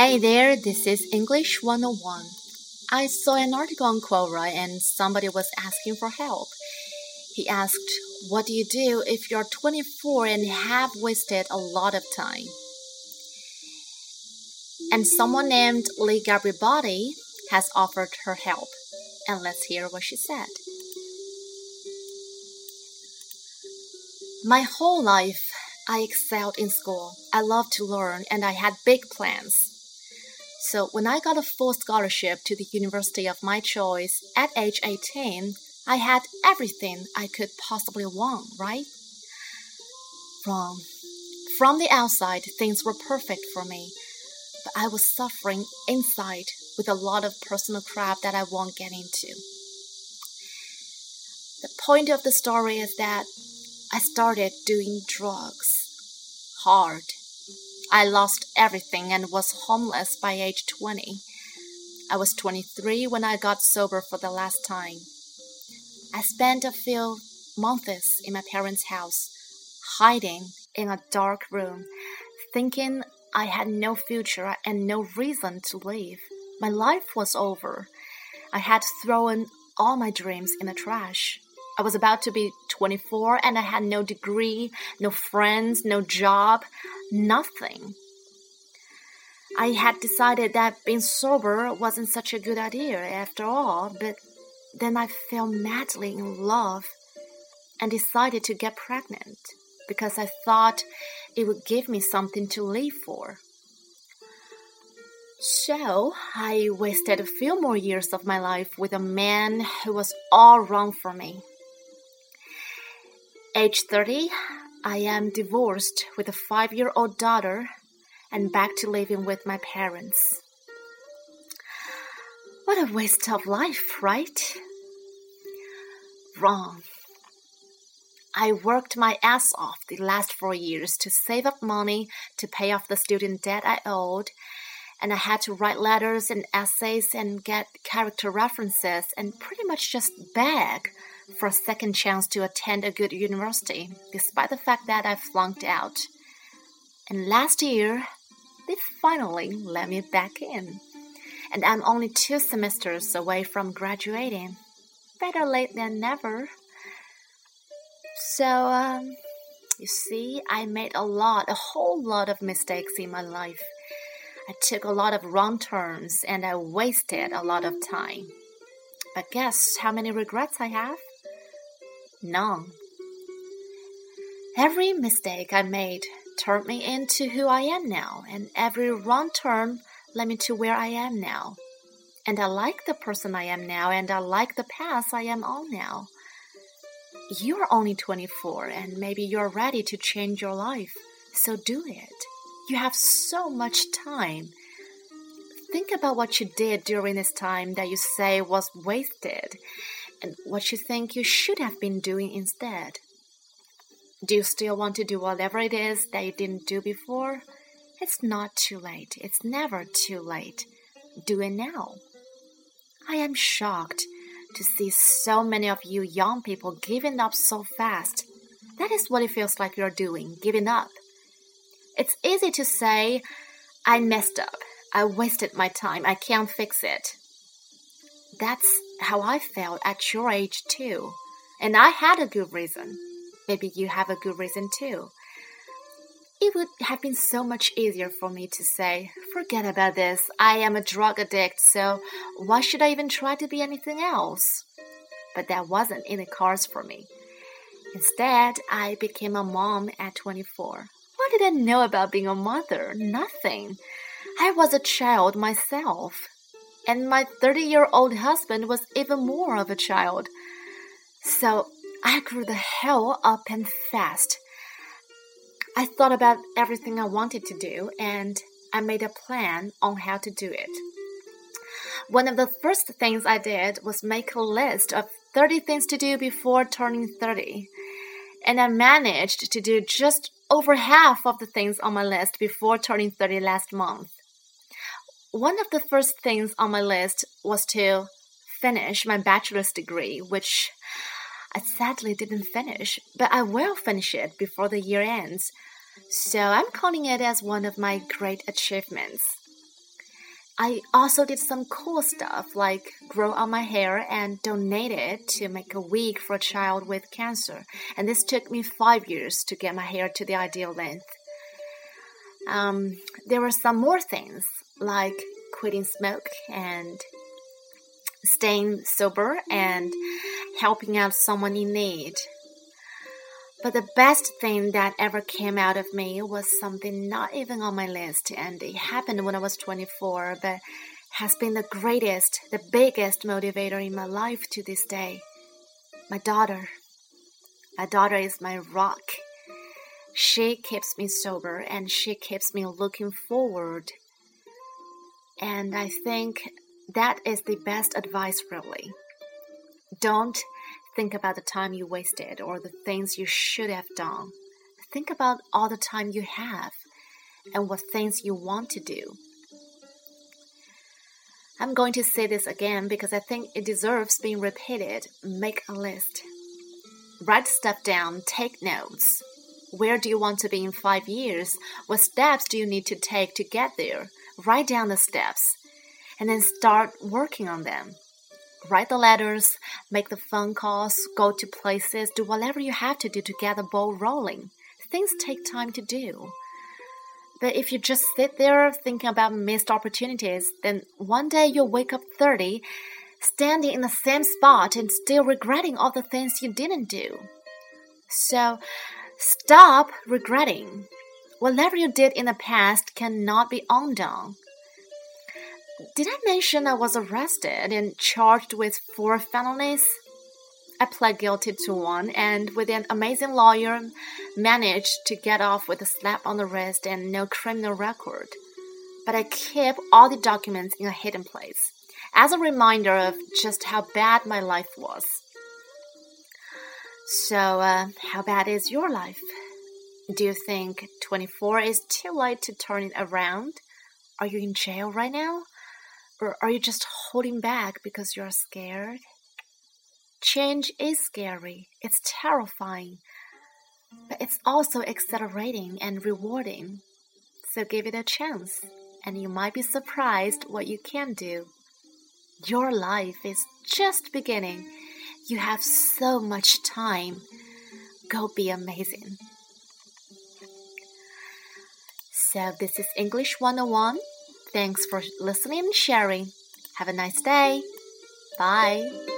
Hey there, this is English 101. I saw an article on Quora and somebody was asking for help. He asked, What do you do if you're 24 and have wasted a lot of time? And someone named Lee Gabribotti has offered her help. And let's hear what she said. My whole life, I excelled in school. I loved to learn and I had big plans. So when I got a full scholarship to the university of my choice at age 18, I had everything I could possibly want, right? Wrong. From the outside, things were perfect for me, but I was suffering inside with a lot of personal crap that I won't get into. The point of the story is that I started doing drugs. Hard. I lost everything and was homeless by age 20. I was 23 when I got sober for the last time. I spent a few months in my parents' house, hiding in a dark room, thinking I had no future and no reason to live. My life was over. I had thrown all my dreams in the trash. I was about to be 24 and I had no degree, no friends, no job, nothing. I had decided that being sober wasn't such a good idea after all, but then I fell madly in love and decided to get pregnant because I thought it would give me something to live for. So I wasted a few more years of my life with a man who was all wrong for me. Age 30, I am divorced with a five year old daughter and back to living with my parents. What a waste of life, right? Wrong. I worked my ass off the last four years to save up money to pay off the student debt I owed, and I had to write letters and essays and get character references and pretty much just beg for a second chance to attend a good university, despite the fact that I flunked out. And last year, they finally let me back in. And I'm only two semesters away from graduating. Better late than never. So, um, you see, I made a lot, a whole lot of mistakes in my life. I took a lot of wrong turns and I wasted a lot of time. But guess how many regrets I have? None. Every mistake I made turned me into who I am now, and every wrong turn led me to where I am now. And I like the person I am now, and I like the path I am on now. You're only 24, and maybe you're ready to change your life, so do it. You have so much time. Think about what you did during this time that you say was wasted and what you think you should have been doing instead. Do you still want to do whatever it is that you didn't do before? It's not too late. It's never too late. Do it now. I am shocked to see so many of you young people giving up so fast. That is what it feels like you're doing, giving up. It's easy to say, I messed up. I wasted my time. I can't fix it. That's how I felt at your age, too. And I had a good reason. Maybe you have a good reason, too. It would have been so much easier for me to say, forget about this. I am a drug addict, so why should I even try to be anything else? But that wasn't in the cards for me. Instead, I became a mom at 24. What did I know about being a mother? Nothing. I was a child myself and my 30 year old husband was even more of a child. So I grew the hell up and fast. I thought about everything I wanted to do and I made a plan on how to do it. One of the first things I did was make a list of 30 things to do before turning 30. And I managed to do just over half of the things on my list before turning 30 last month. One of the first things on my list was to finish my bachelor's degree, which I sadly didn't finish, but I will finish it before the year ends. So I'm calling it as one of my great achievements. I also did some cool stuff like grow out my hair and donate it to make a wig for a child with cancer. And this took me five years to get my hair to the ideal length. Um, there were some more things like quitting smoke and staying sober and helping out someone in need. But the best thing that ever came out of me was something not even on my list, and it happened when I was 24, but has been the greatest, the biggest motivator in my life to this day. My daughter. My daughter is my rock. She keeps me sober and she keeps me looking forward. And I think that is the best advice, really. Don't think about the time you wasted or the things you should have done. Think about all the time you have and what things you want to do. I'm going to say this again because I think it deserves being repeated. Make a list. Write stuff down, take notes. Where do you want to be in five years? What steps do you need to take to get there? Write down the steps and then start working on them write the letters, make the phone calls, go to places, do whatever you have to do to get the ball rolling. Things take time to do. But if you just sit there thinking about missed opportunities, then one day you'll wake up 30, standing in the same spot and still regretting all the things you didn't do. So stop regretting. Whatever you did in the past cannot be undone. Did I mention I was arrested and charged with four felonies? I pled guilty to one and, with an amazing lawyer, managed to get off with a slap on the wrist and no criminal record. But I keep all the documents in a hidden place as a reminder of just how bad my life was. So, uh, how bad is your life? Do you think 24 is too late to turn it around? Are you in jail right now? Or are you just holding back because you're scared? Change is scary, it's terrifying, but it's also exhilarating and rewarding. So give it a chance, and you might be surprised what you can do. Your life is just beginning. You have so much time. Go be amazing. So, this is English 101. Thanks for listening and sharing. Have a nice day. Bye.